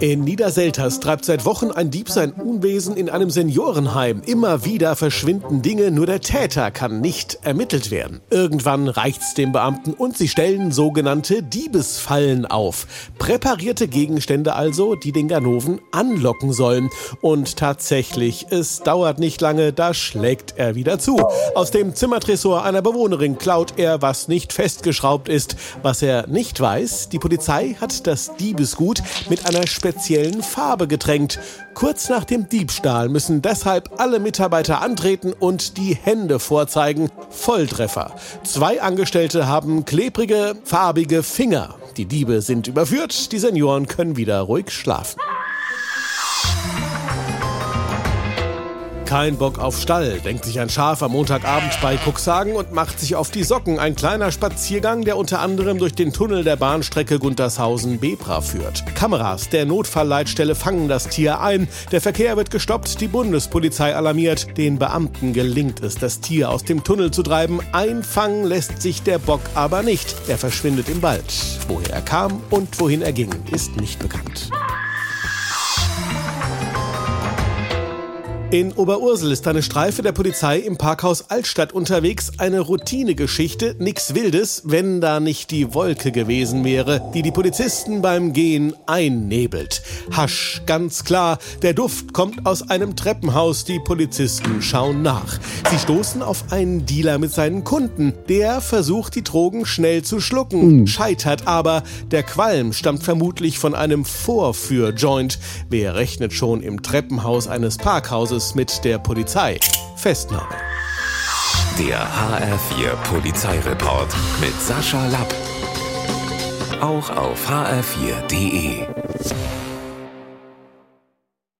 In Niederselters treibt seit Wochen ein Dieb sein Unwesen in einem Seniorenheim. Immer wieder verschwinden Dinge, nur der Täter kann nicht ermittelt werden. Irgendwann reicht's dem Beamten und sie stellen sogenannte Diebesfallen auf. Präparierte Gegenstände also, die den Ganoven anlocken sollen. Und tatsächlich, es dauert nicht lange, da schlägt er wieder zu. Aus dem Zimmertresor einer Bewohnerin klaut er, was nicht festgeschraubt ist. Was er nicht weiß, die Polizei hat das Diebesgut mit einer speziellen Farbe getränkt. Kurz nach dem Diebstahl müssen deshalb alle Mitarbeiter antreten und die Hände vorzeigen. Volltreffer. Zwei Angestellte haben klebrige, farbige Finger. Die Diebe sind überführt, die Senioren können wieder ruhig schlafen. Kein Bock auf Stall, denkt sich ein Schaf am Montagabend bei Cuxhagen und macht sich auf die Socken. Ein kleiner Spaziergang, der unter anderem durch den Tunnel der Bahnstrecke Guntershausen-Bebra führt. Kameras der Notfallleitstelle fangen das Tier ein. Der Verkehr wird gestoppt, die Bundespolizei alarmiert. Den Beamten gelingt es, das Tier aus dem Tunnel zu treiben. Einfangen lässt sich der Bock aber nicht. Er verschwindet im Wald. Woher er kam und wohin er ging, ist nicht bekannt. In Oberursel ist eine Streife der Polizei im Parkhaus Altstadt unterwegs. Eine Routinegeschichte, nix Wildes, wenn da nicht die Wolke gewesen wäre, die die Polizisten beim Gehen einnebelt. Hasch, ganz klar, der Duft kommt aus einem Treppenhaus, die Polizisten schauen nach. Sie stoßen auf einen Dealer mit seinen Kunden. Der versucht, die Drogen schnell zu schlucken, scheitert aber. Der Qualm stammt vermutlich von einem Vorführjoint. Wer rechnet schon im Treppenhaus eines Parkhauses mit der Polizei. Festnahme. Der HR4 Polizeireport mit Sascha Lapp. Auch auf hr4.de.